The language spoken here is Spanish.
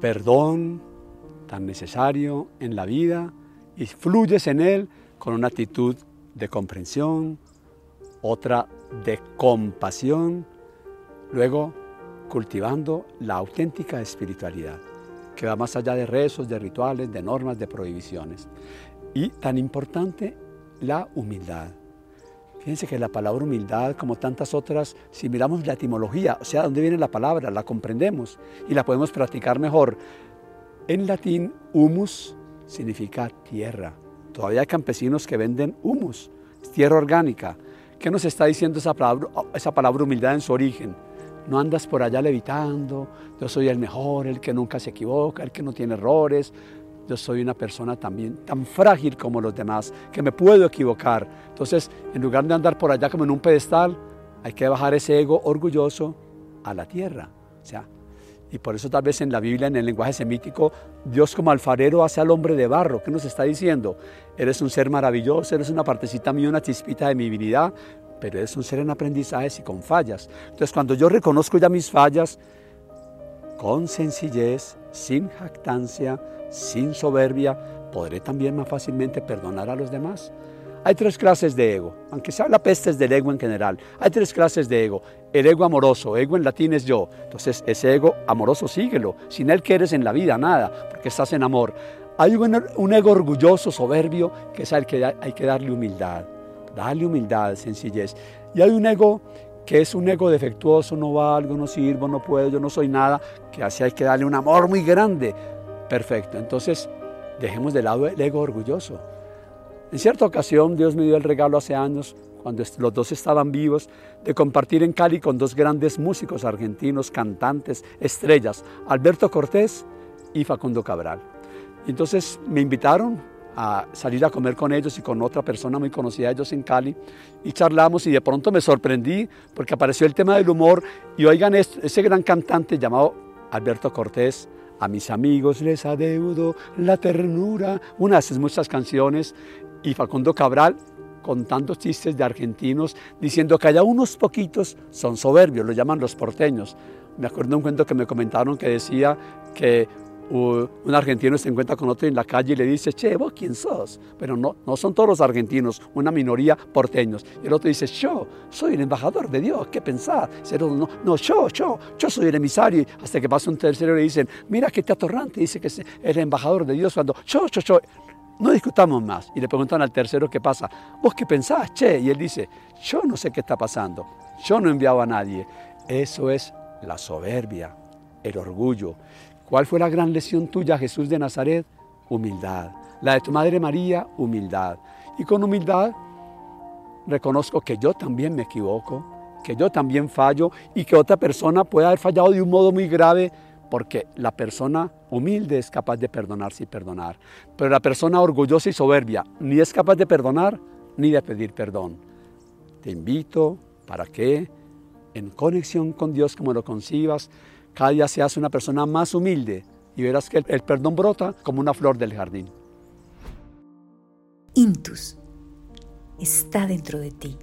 perdón tan necesario en la vida y fluyes en él con una actitud de comprensión, otra de compasión, luego cultivando la auténtica espiritualidad, que va más allá de rezos, de rituales, de normas, de prohibiciones. Y tan importante, la humildad. Fíjense que la palabra humildad, como tantas otras, si miramos la etimología, o sea, dónde viene la palabra, la comprendemos y la podemos practicar mejor. En latín, humus significa tierra. Todavía hay campesinos que venden humus, tierra orgánica. ¿Qué nos está diciendo esa palabra, esa palabra humildad en su origen? No andas por allá levitando, yo soy el mejor, el que nunca se equivoca, el que no tiene errores. Yo soy una persona también tan frágil como los demás, que me puedo equivocar. Entonces, en lugar de andar por allá como en un pedestal, hay que bajar ese ego orgulloso a la tierra. Sea, y por eso tal vez en la Biblia, en el lenguaje semítico, Dios como alfarero hace al hombre de barro. ¿Qué nos está diciendo? Eres un ser maravilloso, eres una partecita mía, una chispita de mi divinidad, pero eres un ser en aprendizajes y con fallas. Entonces cuando yo reconozco ya mis fallas, con sencillez, sin jactancia, sin soberbia, podré también más fácilmente perdonar a los demás. Hay tres clases de ego, aunque se habla pestes del ego en general. Hay tres clases de ego. El ego amoroso, ego en latín es yo. Entonces ese ego amoroso síguelo. Sin él que eres en la vida, nada, porque estás en amor. Hay un, un ego orgulloso, soberbio, que es al que hay que darle humildad. Dale humildad, sencillez. Y hay un ego que es un ego defectuoso, no valgo, no sirvo, no puedo, yo no soy nada, que así hay que darle un amor muy grande. Perfecto, entonces dejemos de lado el ego orgulloso. En cierta ocasión Dios me dio el regalo hace años, cuando los dos estaban vivos, de compartir en Cali con dos grandes músicos argentinos, cantantes, estrellas, Alberto Cortés y Facundo Cabral. Entonces me invitaron a salir a comer con ellos y con otra persona muy conocida de ellos en Cali y charlamos y de pronto me sorprendí porque apareció el tema del humor y oigan ese gran cantante llamado Alberto Cortés, a mis amigos les adeudo la ternura, unas de muchas canciones y Facundo Cabral contando chistes de argentinos diciendo que allá unos poquitos son soberbios, lo llaman los porteños. Me acuerdo un cuento que me comentaron que decía que un argentino se encuentra con otro en la calle y le dice, che, vos quién sos? Pero no, no son todos los argentinos, una minoría porteños. Y el otro dice, yo soy el embajador de Dios, ¿qué pensás? no, no, yo, yo, yo soy el emisario. Hasta que pasa un tercero y le dicen, mira qué te atorrante, dice que es el embajador de Dios cuando yo, yo, yo. No discutamos más. Y le preguntan al tercero qué pasa. ¿Vos qué pensás, che? Y él dice, yo no sé qué está pasando. Yo no he enviado a nadie. Eso es la soberbia, el orgullo. ¿Cuál fue la gran lesión tuya, Jesús de Nazaret? Humildad. La de tu Madre María, humildad. Y con humildad reconozco que yo también me equivoco, que yo también fallo y que otra persona puede haber fallado de un modo muy grave porque la persona humilde es capaz de perdonarse y perdonar. Pero la persona orgullosa y soberbia ni es capaz de perdonar ni de pedir perdón. Te invito para que en conexión con Dios como lo concibas, cada día seas una persona más humilde y verás que el, perdón brota como una flor del jardín. Intus está dentro de ti.